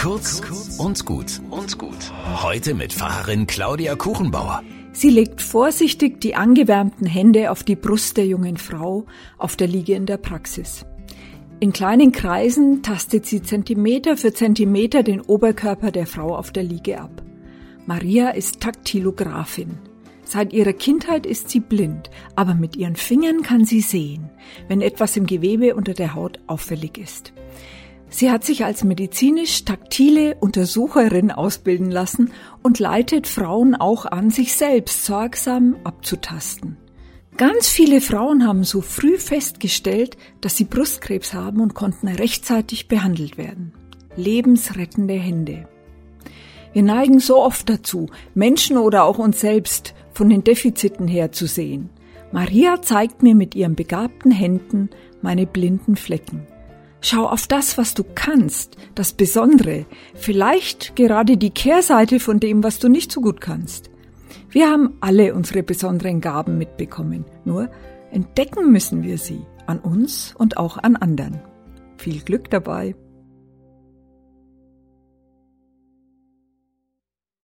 Kurz und gut und gut. Heute mit Pfarrerin Claudia Kuchenbauer. Sie legt vorsichtig die angewärmten Hände auf die Brust der jungen Frau auf der Liege in der Praxis. In kleinen Kreisen tastet sie Zentimeter für Zentimeter den Oberkörper der Frau auf der Liege ab. Maria ist Taktilografin. Seit ihrer Kindheit ist sie blind, aber mit ihren Fingern kann sie sehen, wenn etwas im Gewebe unter der Haut auffällig ist. Sie hat sich als medizinisch-taktile Untersucherin ausbilden lassen und leitet Frauen auch an, sich selbst sorgsam abzutasten. Ganz viele Frauen haben so früh festgestellt, dass sie Brustkrebs haben und konnten rechtzeitig behandelt werden. Lebensrettende Hände. Wir neigen so oft dazu, Menschen oder auch uns selbst von den Defiziten her zu sehen. Maria zeigt mir mit ihren begabten Händen meine blinden Flecken. Schau auf das, was du kannst, das Besondere, vielleicht gerade die Kehrseite von dem, was du nicht so gut kannst. Wir haben alle unsere besonderen Gaben mitbekommen, nur entdecken müssen wir sie an uns und auch an anderen. Viel Glück dabei!